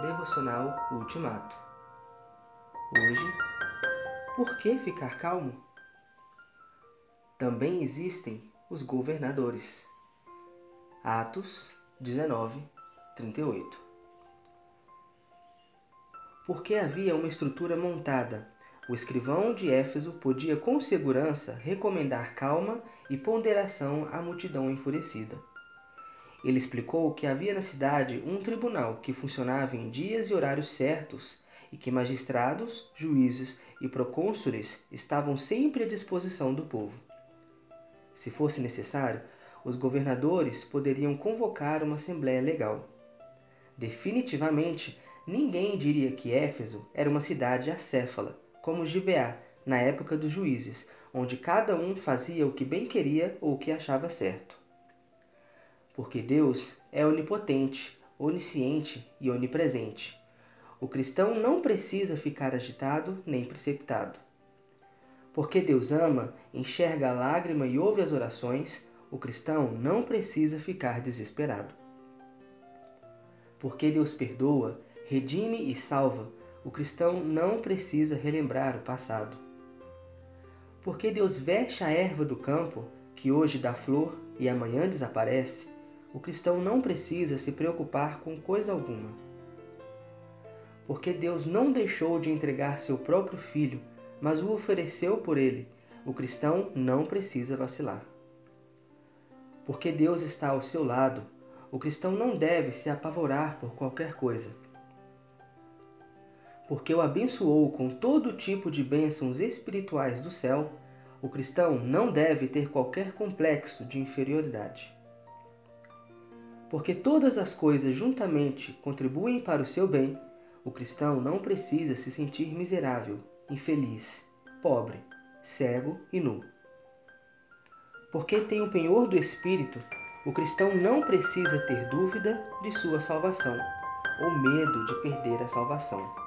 Devocional Ultimato. Hoje, por que ficar calmo? Também existem os governadores. Atos 19, 38. Porque havia uma estrutura montada, o escrivão de Éfeso podia com segurança recomendar calma e ponderação à multidão enfurecida. Ele explicou que havia na cidade um tribunal que funcionava em dias e horários certos e que magistrados, juízes e procônsules estavam sempre à disposição do povo. Se fosse necessário, os governadores poderiam convocar uma assembleia legal. Definitivamente, ninguém diria que Éfeso era uma cidade acéfala, como Gibeá, na época dos juízes, onde cada um fazia o que bem queria ou o que achava certo porque Deus é onipotente, onisciente e onipresente. O cristão não precisa ficar agitado nem precipitado. Porque Deus ama, enxerga a lágrima e ouve as orações, o cristão não precisa ficar desesperado. Porque Deus perdoa, redime e salva, o cristão não precisa relembrar o passado. Porque Deus veste a erva do campo, que hoje dá flor e amanhã desaparece, o cristão não precisa se preocupar com coisa alguma. Porque Deus não deixou de entregar seu próprio filho, mas o ofereceu por ele, o cristão não precisa vacilar. Porque Deus está ao seu lado, o cristão não deve se apavorar por qualquer coisa. Porque o abençoou com todo tipo de bênçãos espirituais do céu, o cristão não deve ter qualquer complexo de inferioridade porque todas as coisas juntamente contribuem para o seu bem, o cristão não precisa se sentir miserável, infeliz, pobre, cego e nu. Porque tem o penhor do Espírito, o cristão não precisa ter dúvida de sua salvação ou medo de perder a salvação.